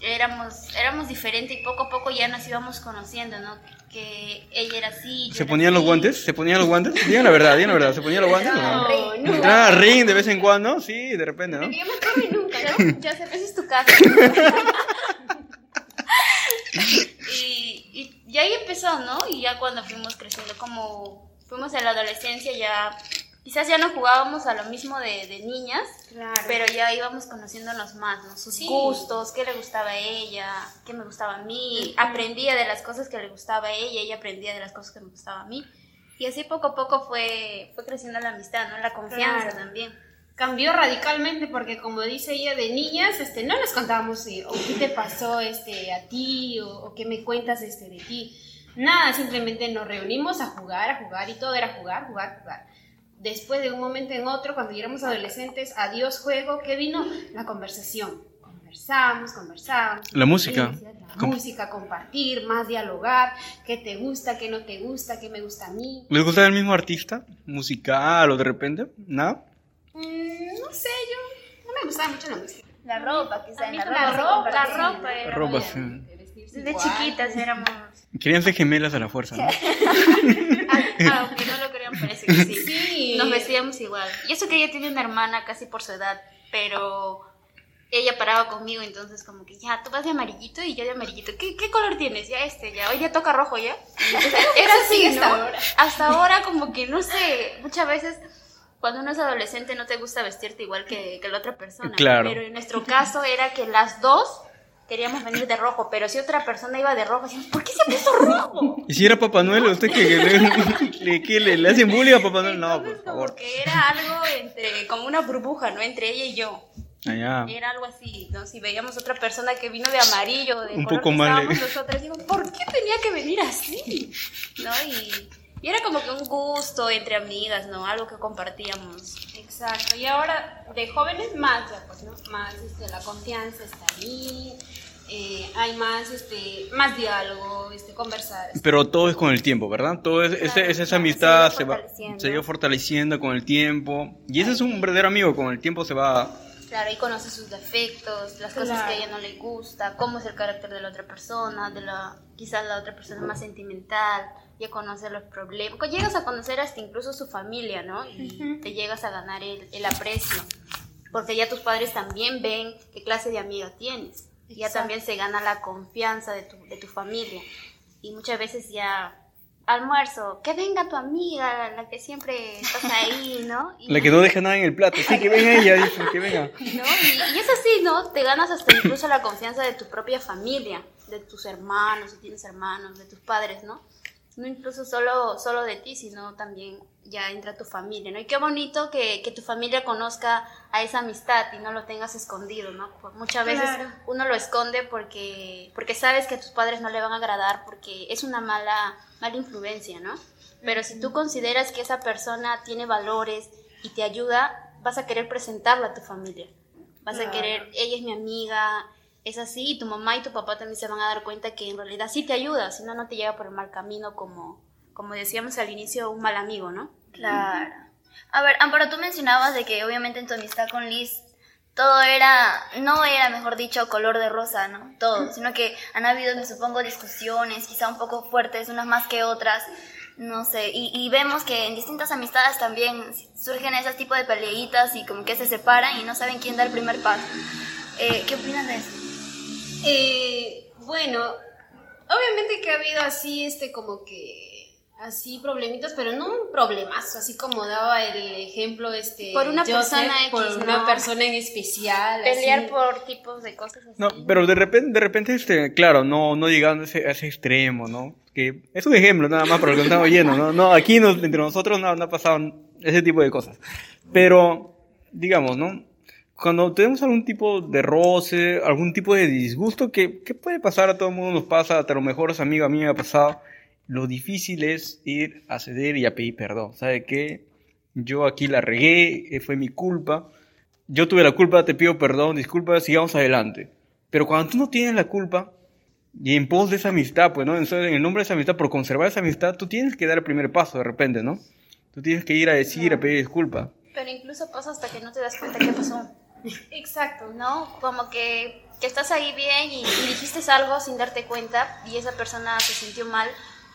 éramos, éramos diferentes y poco a poco ya nos íbamos conociendo, ¿no? Que ella era así. yo ¿Se ponían los así. guantes? ¿Se ponían los guantes? Digan la verdad, digan la verdad. ¿Se ponían los guantes? no? No, no. ¿Entraban al ring de vez en cuando? Sí, de repente, ¿no? Yo me nunca, ¿no? Joseph, esa es tu casa. y, y, y ahí empezó, ¿no? Y ya cuando fuimos creciendo, como fuimos en la adolescencia, ya quizás ya no jugábamos a lo mismo de, de niñas, Claro. pero ya íbamos conociéndonos más, ¿no? Sus Sí. gustos, qué le gustaba a ella, qué me gustaba a mí. Aprendía de las cosas que le gustaba a ella, ella aprendía de las cosas que me gustaba a mí. Y así poco a poco fue, fue creciendo la amistad, ¿no? La confianza Claro. también. cambió radicalmente porque como dice ella de niñas este no les contábamos eh, o qué te pasó este a ti o, o qué me cuentas este de ti nada simplemente nos reunimos a jugar a jugar y todo era jugar jugar jugar después de un momento en otro cuando ya éramos adolescentes adiós juego ¿qué vino? la conversación conversamos conversamos La música. la Com- música compartir más dialogar qué te gusta qué no te gusta qué me gusta a mí ¿Les gusta el mismo artista? ¿Musical o de repente? ¿Nada? Mm, no sé yo no me gustaba mucho la música La ropa, quizás. La la ropa, la ropa ¿no? La ropa, sí. Desde chiquitas éramos. Querían ser gemelas a la fuerza, ¿no? Ah, aunque no lo crean, parece que sí. Sí. Nos vestíamos igual. Y eso que ella tiene una hermana casi por su edad, pero ella paraba conmigo, entonces como que ya, tú vas de amarillito y yo de amarillito. ¿Qué, qué color tienes? Ya este, ya, hoy ya toca rojo ya. Entonces, era así, hasta ¿no? ahora. Hasta ahora como que, no sé, muchas veces cuando uno es adolescente no te gusta vestirte igual que, que la otra persona. Claro. Pero en nuestro caso era que las dos queríamos venir de rojo, pero si otra persona iba de rojo, decíamos, ¿por qué se ha puesto rojo? ¿Y si era Papá Noel? ¿Usted que, le, le- que le, le hacen bullying a Papá Noel? No, por favor. que era algo entre, como una burbuja, ¿no? Entre ella y yo. Allá. Era algo así, ¿no? Si veíamos otra persona que vino de amarillo, de Un color poco que mal, nosotros, digo, ¿por qué tenía que venir así? ¿No? Y, y era como que un gusto entre amigas, ¿no? Algo que compartíamos. Exacto, y ahora de jóvenes más, ya, pues, ¿no? Más este, la confianza está ahí, eh, hay más, este, más diálogo, este, conversar. Pero todo es con el tiempo, ¿verdad? Todo es, ese- esa amistad se va se va fortaleciendo con el tiempo. Y ese es un verdadero amigo, con el tiempo se va... Claro, ahí conoce sus defectos, las cosas que a ella no le gusta, cómo es el carácter de la otra persona, de la quizás la otra persona más sentimental, ya conoce los problemas. Pues Llegas a conocer hasta incluso su familia, ¿no? Y te llegas a ganar el, el aprecio, porque ya tus padres también ven qué clase de amiga tienes. Ya Exacto. también se gana la confianza de tu, de tu familia. Y muchas veces ya almuerzo, que venga tu amiga, la que siempre estás ahí, ¿no? Y- La que no deja nada en el plato. Sí, que venga ella, dice, que venga. ¿no? Y, y es así, ¿no? Te ganas hasta incluso la confianza de tu propia familia, de tus hermanos, si tienes hermanos, de tus padres, ¿no? No incluso solo, solo de ti, sino también ya entra tu familia, ¿no? Y qué bonito que, que tu familia conozca a esa amistad y no lo tengas escondido, ¿no? Por- Muchas veces Claro. uno lo esconde porque, porque sabes que a tus padres no le van a agradar, porque es una mala, mala influencia, ¿no? Pero si tú consideras que esa persona tiene valores y te ayuda, vas a querer presentarla a tu familia. Vas a querer, ella es mi amiga, es así, y tu mamá y tu papá también se van a dar cuenta que en realidad sí te ayuda, si no, no te lleva por el mal camino como, como decíamos al inicio, un mal amigo, ¿no? Claro. A ver, Amparo, tú mencionabas de que obviamente en tu amistad con Liz todo era, no era, mejor dicho, color de rosa, ¿no? Todo, sino que han habido, me supongo, discusiones, quizá un poco fuertes, unas más que otras, no sé, y, y vemos que en distintas amistades también surgen esos tipos de peleitas y como que se separan y no saben quién da el primer paso. Eh, ¿Qué opinas de eso? Eh, bueno, obviamente que ha habido así, este, como que, así problemitas, pero no un problemazo, así como daba el ejemplo, este, Por una Joseph, persona X, por una ¿no? persona en especial. Pelear así. por tipos de cosas así. No, pero de repente, de repente, este, claro, no, no llegando a ese, a ese extremo, ¿no? Que es un ejemplo nada más para lo que estamos oyendo, ¿no? No, aquí nos- entre nosotros no, no ha pasado ese tipo de cosas. Pero, digamos, ¿no? Cuando tenemos algún tipo de roce, algún tipo de disgusto, que, que puede pasar a todo el mundo, nos pasa, a los mejores amigos a mí me ha pasado, lo difícil es ir a ceder y a pedir perdón. ¿Sabe qué? Yo aquí la regué, eh, fue mi culpa. Yo tuve la culpa, te pido perdón, disculpa, sigamos adelante. Pero cuando tú no tienes la culpa, y en pos de esa amistad, pues, ¿no? En en el nombre de esa amistad, por conservar esa amistad, tú tienes que dar el primer paso de repente, ¿no? Tú tienes que ir a decir, a pedir disculpas. Pero incluso pasa hasta que no te das cuenta qué pasó. Exacto. ¿no? Como que, que estás ahí bien y, y dijiste algo sin darte cuenta y esa persona se sintió mal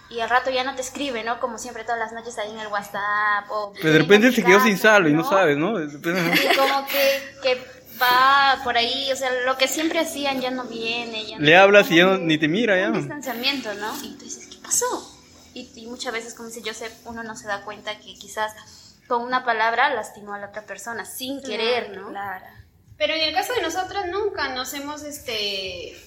y al rato ya no te escribe, ¿no? Como siempre todas las noches ahí en el WhatsApp o... Pero de repente se quedó sin sal saldo y no sabes, ¿no? Y como que, que va por ahí, o sea, lo que siempre hacían ya no viene. Ya no- Le hablas y ya no- ni te mira, ya. Un distanciamiento, ¿no? Y tú dices, ¿qué pasó? Y, y muchas veces, como dice Joseph, uno no se da cuenta que quizás con una palabra lastimó a la otra persona sin querer, ¿no? Claro. Pero en el caso de nosotras nunca nos hemos, este,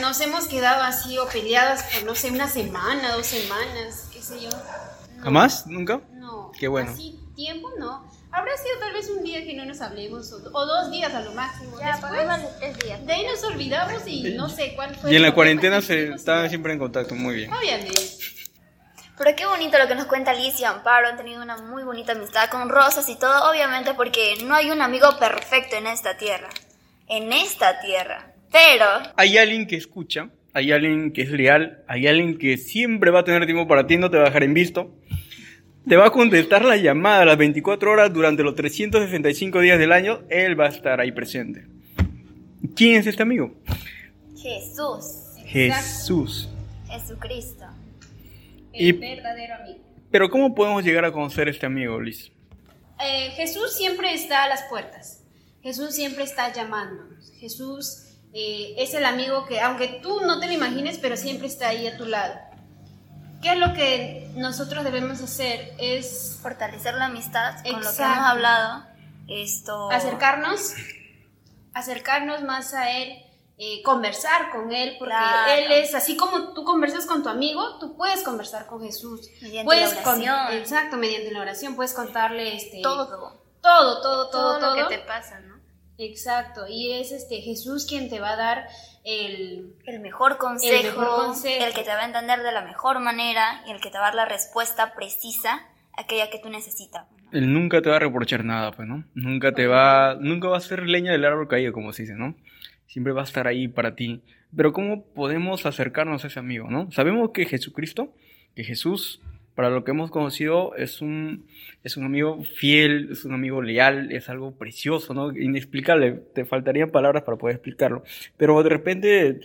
nos hemos quedado así o peleadas por, no sé, una semana, dos semanas, qué sé yo. No, ¿Jamás? ¿Nunca? No. Qué bueno. Así tiempo no. Habrá sido tal vez un día que no nos hablemos o, o dos días a lo máximo. Ya, Después, tres días. de ahí nos olvidamos y no sé cuál fue. Y en la cuarentena se estaban siempre en contacto, muy bien. Obviamente. Pero qué bonito lo que nos cuenta Liz y Amparo. Han tenido una muy bonita amistad con Rosas y todo, obviamente porque no hay un amigo perfecto en esta tierra. En esta tierra. Pero, Hay alguien que escucha, hay alguien que es leal, hay alguien que siempre va a tener tiempo para ti, no te va a dejar en visto. Te va a contestar la llamada a las 24 horas durante los 365 días del año, él va a estar ahí presente. ¿Quién es este amigo? Jesús, Jesús. Jesucristo. Y- verdadero amigo. Pero ¿cómo podemos llegar a conocer a este amigo, Liz? Eh, Jesús siempre está a las puertas. Jesús siempre está llamándonos. Jesús eh, es el amigo que, aunque tú no te lo imagines, pero siempre está ahí a tu lado. ¿Qué es lo que nosotros debemos hacer? Es Fortalecer la amistad con lo que hemos hablado. Esto. acercarnos, acercarnos más a Él, eh, conversar con Él, porque Claro. Él es, así como tú conversas con tu amigo, tú puedes conversar con Jesús. Mediante puedes la con- oración. exacto, mediante la oración, puedes contarle este, Todo. todo, todo, todo, Todo, todo. lo que te pasa, ¿no? Exacto, y es este Jesús quien te va a dar el, El mejor consejo, El mejor consejo. el que te va a entender de la mejor manera y el que te va a dar la respuesta precisa, aquella que tú necesitas. Él nunca te va a reprochar nada, pues, ¿no? Nunca te va, nunca va a ser leña del árbol caído, como se dice, ¿no? Siempre va a estar ahí para ti. Pero ¿cómo podemos acercarnos a ese amigo, no? Sabemos que Jesucristo, que Jesús, para lo que hemos conocido, es un, es un amigo fiel, es un amigo leal, es algo precioso, ¿no? Inexplicable. Te faltarían palabras para poder explicarlo. Pero de repente,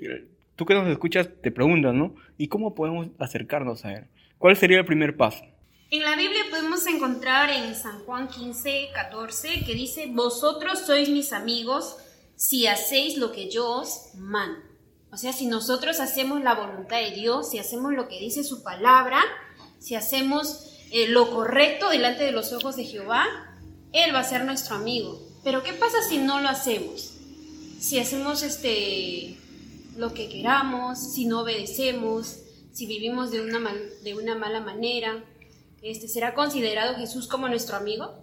tú que nos escuchas, te preguntas, ¿no? ¿Y cómo podemos acercarnos a él? ¿Cuál sería el primer paso? En la Biblia podemos encontrar en San Juan 15, 14, que dice, vosotros sois mis amigos si hacéis lo que yo os mando. O sea, si nosotros hacemos la voluntad de Dios, si hacemos lo que dice su palabra, si hacemos eh, lo correcto delante de los ojos de Jehová, Él va a ser nuestro amigo. Pero ¿qué pasa si no lo hacemos? Si hacemos este, lo que queramos, si no obedecemos, si vivimos de una, mal- de una mala manera, este, ¿será considerado Jesús como nuestro amigo?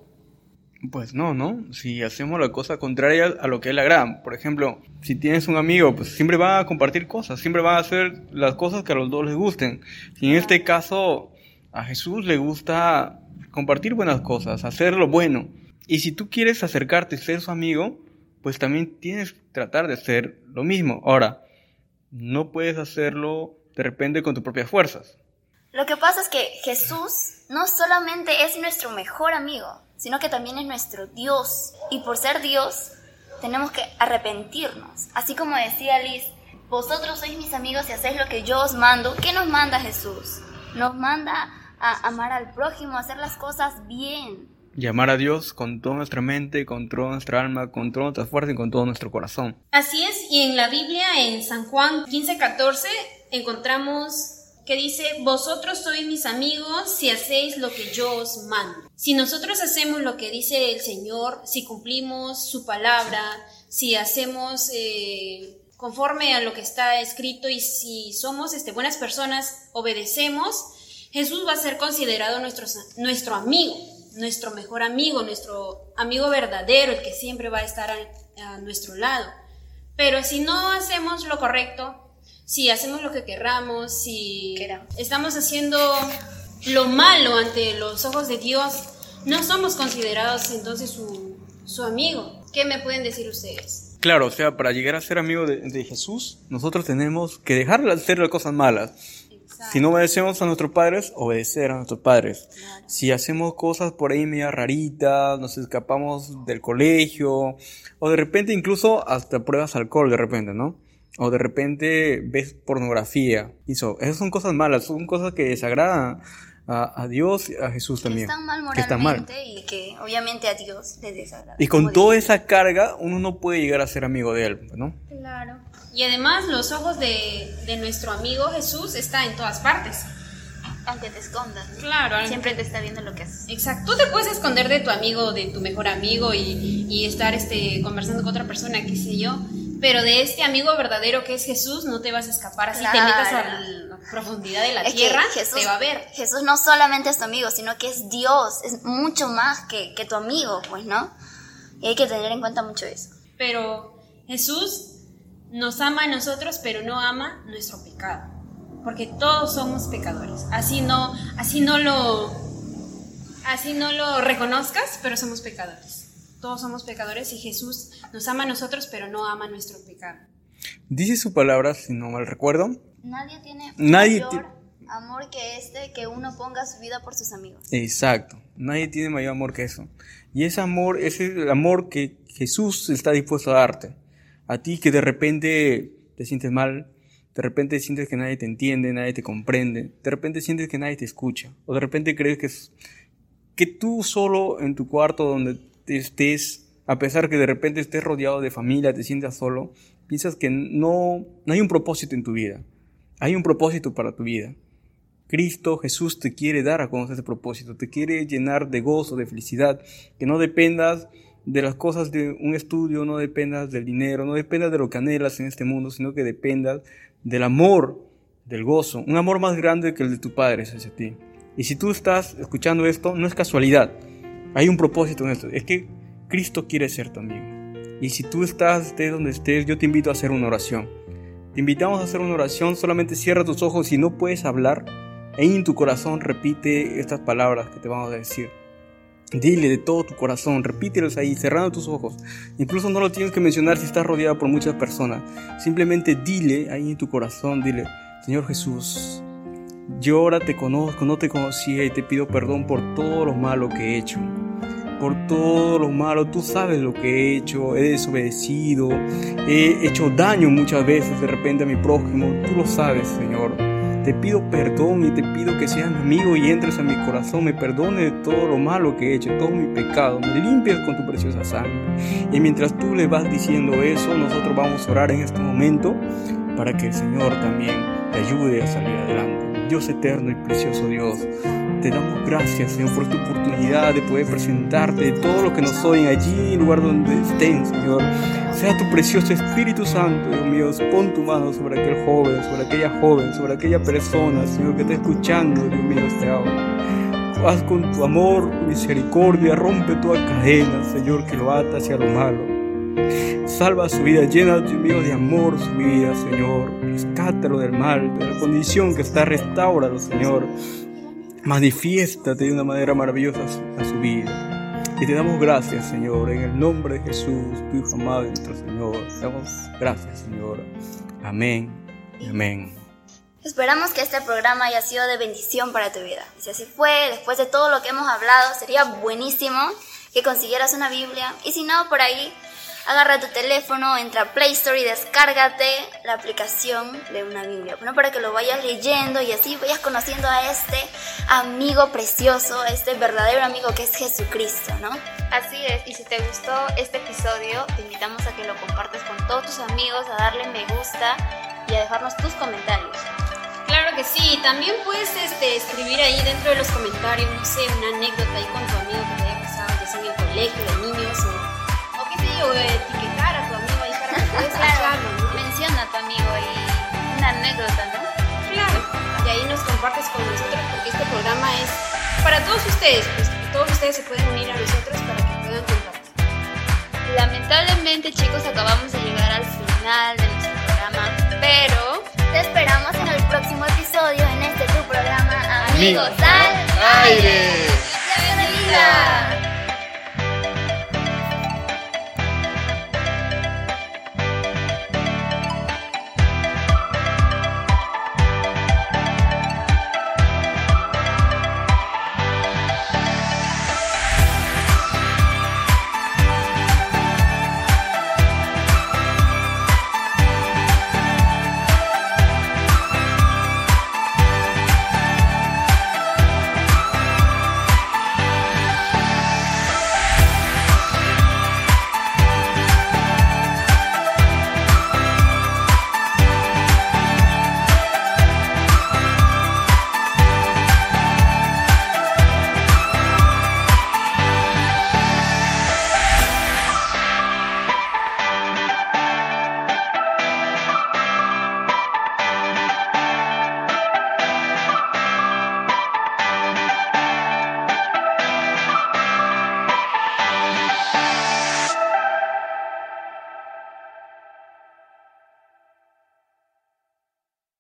Pues no, ¿no? Si hacemos la cosa contraria a lo que él agrada. Por ejemplo, si tienes un amigo, pues siempre va a compartir cosas, siempre va a hacer las cosas que a los dos les gusten. Si en este caso a Jesús le gusta compartir buenas cosas, hacer lo bueno. Y si tú quieres acercarte y ser su amigo, pues también tienes que tratar de hacer lo mismo. Ahora, no puedes hacerlo de repente con tus propias fuerzas. Lo que pasa es que Jesús no solamente es nuestro mejor amigo, sino que también es nuestro Dios. Y por ser Dios, tenemos que arrepentirnos. Así como decía Liz, vosotros sois mis amigos y hacéis lo que yo os mando. ¿Qué nos manda Jesús? Nos manda a amar al prójimo, a hacer las cosas bien. Llamar a Dios con toda nuestra mente, con toda nuestra alma, con toda nuestra fuerza y con todo nuestro corazón. Así es, y en la Biblia, en San Juan 15, 14, encontramos que dice, vosotros sois mis amigos si hacéis lo que yo os mando. Si nosotros hacemos lo que dice el Señor, si cumplimos su palabra, si hacemos eh, conforme a lo que está escrito y si somos este, buenas personas, obedecemos, Jesús va a ser considerado nuestro, nuestro amigo, nuestro mejor amigo, nuestro amigo verdadero, el que siempre va a estar a, a nuestro lado. Pero si no hacemos lo correcto, si hacemos lo que querramos, si Queramos. estamos haciendo lo malo ante los ojos de Dios, no somos considerados entonces su, su amigo. ¿Qué me pueden decir ustedes? Claro, o sea, para llegar a ser amigo de, de Jesús, nosotros tenemos que dejar de hacer las cosas malas. Si no obedecemos a nuestros padres, obedecer a nuestros padres. Si hacemos cosas por ahí media raritas, nos escapamos del colegio, o de repente incluso hasta pruebas alcohol de repente, ¿no? O de repente ves pornografía. Eso, esas son cosas malas, son cosas que desagradan a, a Dios y a Jesús Que también. están mal que están mal. moralmente y que obviamente a Dios le desagrada. Y con toda dice. esa carga, uno no puede llegar a ser amigo de él, ¿no? Claro. Y además los ojos de, de nuestro amigo Jesús están en todas partes. Aunque te escondas. ¿no? Claro. Siempre te está viendo lo que haces. Exacto. Tú te puedes esconder de tu amigo, de tu mejor amigo y, y estar este, conversando con otra persona, qué sé yo. Pero de este amigo verdadero que es Jesús, no te vas a escapar. Así te Claro. metas a la profundidad de la Es tierra, Jesús- te va a ver. Jesús no solamente es tu amigo, sino que es Dios, es mucho más que, que tu amigo, pues, ¿no? Y hay que tener en cuenta mucho eso. Pero Jesús nos ama a nosotros, pero no ama nuestro pecado. Porque todos somos pecadores. Así no, así no lo, así no lo reconozcas, pero somos pecadores. Todos somos pecadores y Jesús nos ama a nosotros, pero no ama nuestro pecado. Dice su palabra, si no mal recuerdo, Nadie tiene Nadie mayor amor que este que uno ponga su vida por sus amigos. Exacto. Nadie tiene mayor amor que eso. Y ese amor es el amor que Jesús está dispuesto a darte. A ti que de repente te sientes mal, de repente sientes que nadie te entiende, nadie te comprende, de repente sientes que nadie te escucha, o de repente crees que, es- que tú solo en tu cuarto donde estés a pesar que de repente estés rodeado de familia, te sientas solo, piensas que no, no hay un propósito en tu vida. Hay un propósito para tu vida. Cristo Jesús te quiere dar a conocer ese propósito, te quiere llenar de gozo, de felicidad, que no dependas de las cosas de un estudio, no dependas del dinero, no dependas de lo que anhelas en este mundo, sino que dependas del amor, del gozo, un amor más grande que el de tu Padre hacia ti. Y si tú estás escuchando esto, no es casualidad, hay un propósito en esto, es que Cristo quiere ser tu amigo. Y si tú estás, estés donde estés, yo te invito a hacer una oración. Te invitamos a hacer una oración, solamente cierra tus ojos si no puedes hablar en tu corazón repite estas palabras que te vamos a decir. Dile de todo tu corazón, repítelos ahí, cerrando tus ojos. Incluso no lo tienes que mencionar si estás rodeado por muchas personas. Simplemente dile ahí en tu corazón, dile, Señor Jesús, yo ahora te conozco, no te conocía y te pido perdón por todo lo malo que he hecho. Por todo lo malo, tú sabes lo que he hecho, he desobedecido, he hecho daño muchas veces de repente a mi prójimo, tú lo sabes, Señor. Te pido perdón y te pido que seas mi amigo y entres a mi corazón, me perdone de todo lo malo que he hecho, todo mi pecado, me limpies con tu preciosa sangre. Y mientras tú le vas diciendo eso, nosotros vamos a orar en este momento para que el Señor también te ayude a salir adelante. Dios eterno y precioso Dios, te damos gracias, Señor, por esta oportunidad de poder presentarte todo lo que nos oyen allí, en lugar donde estén, Señor. Sea tu precioso Espíritu Santo, Dios mío, pon tu mano sobre aquel joven, sobre aquella joven, sobre aquella persona, Señor, que está escuchando, Dios mío, este audio. Haz con tu amor, tu misericordia, rompe toda cadena, Señor, que lo ata hacia lo malo. Salva su vida, llena, Dios de amor su vida, Señor. Rescátalo del mal, de la condición que está, restauralo, Señor. Manifiéstate de una manera maravillosa a su vida. Y te damos gracias, Señor, en el nombre de Jesús, tu Hijo amado, nuestro Señor. Te damos gracias, Señor. Amén amén. Esperamos que este programa haya sido de bendición para tu vida. Y si así fue, después de todo lo que hemos hablado, sería buenísimo que consiguieras una Biblia. Y si no, por ahí agarra tu teléfono, entra a Play Store y descárgate la aplicación de una Biblia, ¿no? Para que lo vayas leyendo y así vayas conociendo a este amigo precioso, a este verdadero amigo que es Jesucristo, ¿no? Así es, y si te gustó este episodio, te invitamos a que lo compartas con todos tus amigos, a darle me gusta y a dejarnos tus comentarios. Claro que sí, también puedes este, escribir ahí dentro de los comentarios, no sé, una anécdota ahí con tu amigo que te haya pasado, ya sea en el colegio, de niños o etiquetar a tu amigo ahí para que puedas escucharlo, ¿no? Menciona a tu amigo y una anécdota, ¿no? Claro, y ahí nos compartes con nosotros porque este programa es para todos ustedes, pues todos ustedes se pueden unir a nosotros para que puedan compartir. Lamentablemente chicos acabamos de llegar al final de nuestro programa, pero te esperamos en el próximo episodio en este tu programa Amigos, al aire. aire. Bienvenida.